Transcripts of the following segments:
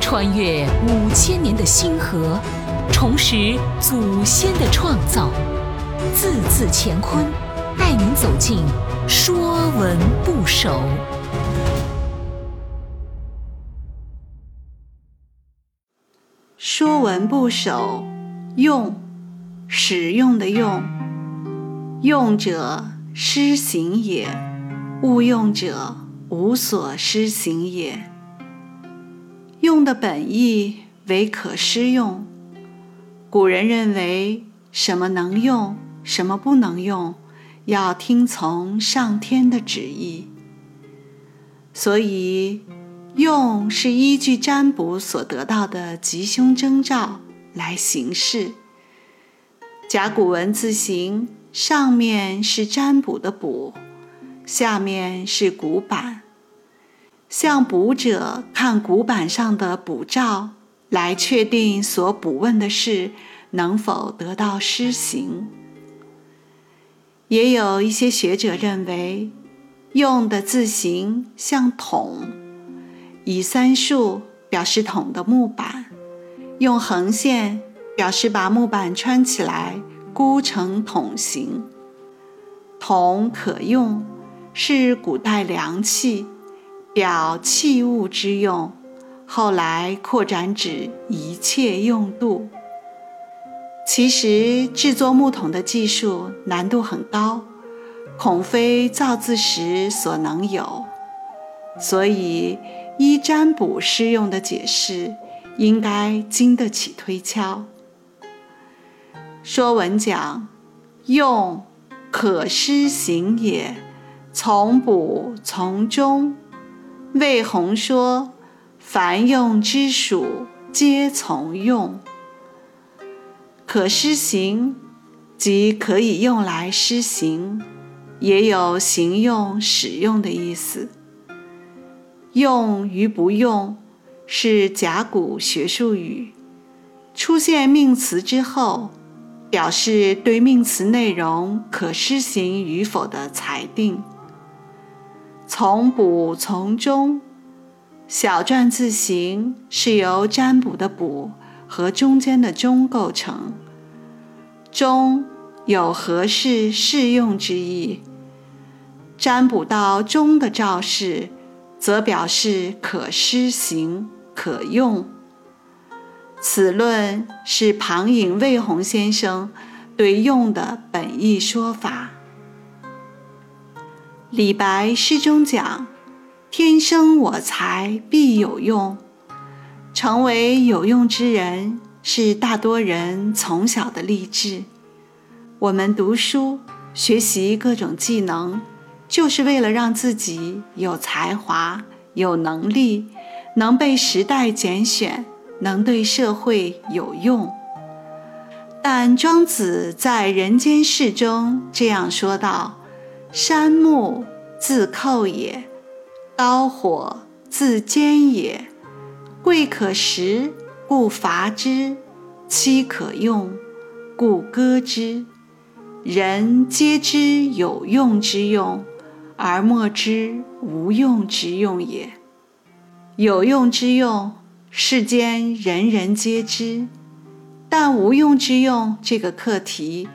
穿越五千年的星河，重拾祖先的创造，字字乾坤，带您走进《说文不首》。《说文不首》用，使用的用，用者施行也，勿用者无所施行也。用的本意为可施用。古人认为，什么能用，什么不能用，要听从上天的旨意。所以，用是依据占卜所得到的吉凶征兆来行事。甲骨文字形上面是占卜的卜，下面是古板。向卜者看古板上的卜兆，来确定所卜问的事能否得到施行。也有一些学者认为，用的字形像桶，以三竖表示桶的木板，用横线表示把木板穿起来箍成桶形。桶可用，是古代良器。表器物之用，后来扩展指一切用度。其实制作木桶的技术难度很高，恐非造字时所能有，所以依占卜师用的解释，应该经得起推敲。说文讲用可施行也，从卜从中。魏宏说：“凡用之属，皆从用。可施行，即可以用来施行，也有行用、使用的意思。用与不用，是甲骨学术语，出现命词之后，表示对命词内容可施行与否的裁定。”从卜从中，小篆字形是由占卜的卜和中间的中构成。中有合适适用之意，占卜到中的兆式，则表示可施行、可用。此论是庞颖魏宏先生对用的本意说法。李白诗中讲：“天生我材必有用。”成为有用之人，是大多人从小的励志。我们读书学习各种技能，就是为了让自己有才华、有能力，能被时代拣选，能对社会有用。但庄子在《人间世》中这样说道。山木自寇也，刀火自坚也。贵可食，故伐之；妻可用，故歌之。人皆知有用之用，而莫知无用之用也。有用之用，世间人人皆知；但无用之用这个课题，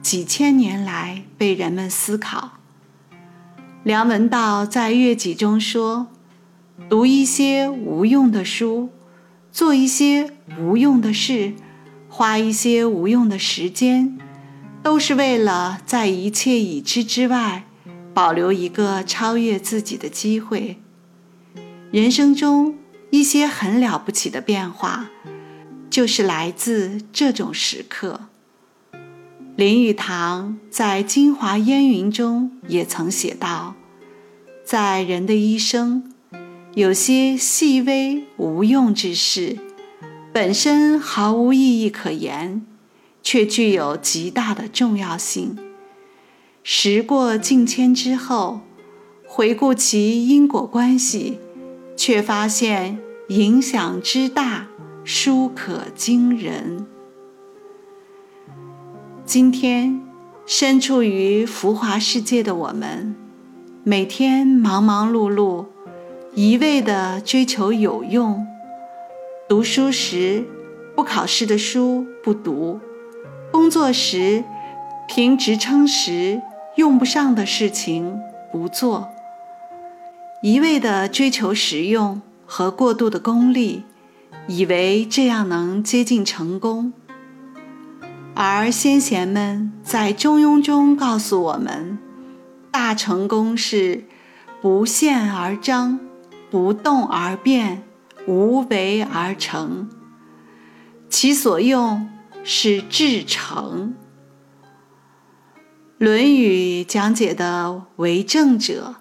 几千年来被人们思考。梁文道在《乐集》中说：“读一些无用的书，做一些无用的事，花一些无用的时间，都是为了在一切已知之外，保留一个超越自己的机会。人生中一些很了不起的变化，就是来自这种时刻。”林语堂在《京华烟云》中也曾写道：“在人的一生，有些细微无用之事，本身毫无意义可言，却具有极大的重要性。时过境迁之后，回顾其因果关系，却发现影响之大，殊可惊人。”今天，身处于浮华世界的我们，每天忙忙碌碌，一味的追求有用，读书时不考试的书不读，工作时凭职称时用不上的事情不做，一味的追求实用和过度的功利，以为这样能接近成功。而先贤们在《中庸》中告诉我们，大成功是不陷而张。不动而变，无为而成。其所用是至诚。《论语》讲解的为政者，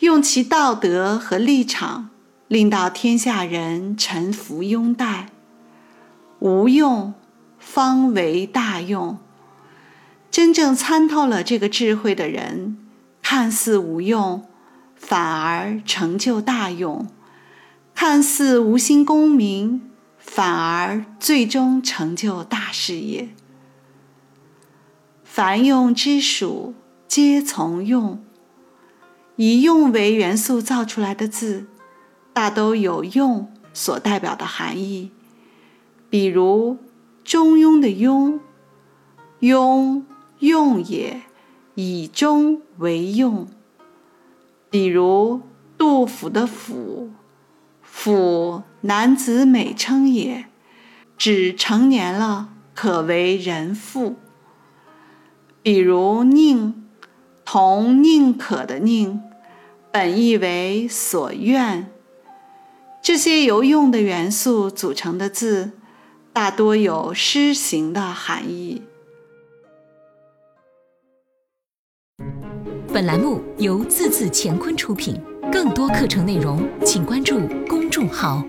用其道德和立场，令到天下人臣服拥戴。无用方为大用。真正参透了这个智慧的人，看似无用。反而成就大用，看似无心功名，反而最终成就大事业。凡用之属，皆从用。以用为元素造出来的字，大都有用所代表的含义。比如《中庸》的“庸”，庸用也，以中为用。比如杜甫的“甫”，“甫”男子美称也，指成年了可为人妇。比如“宁”，同“宁可”的“宁”，本意为所愿。这些由用的元素组成的字，大多有诗行的含义。本栏目由字字乾坤出品，更多课程内容请关注公众号。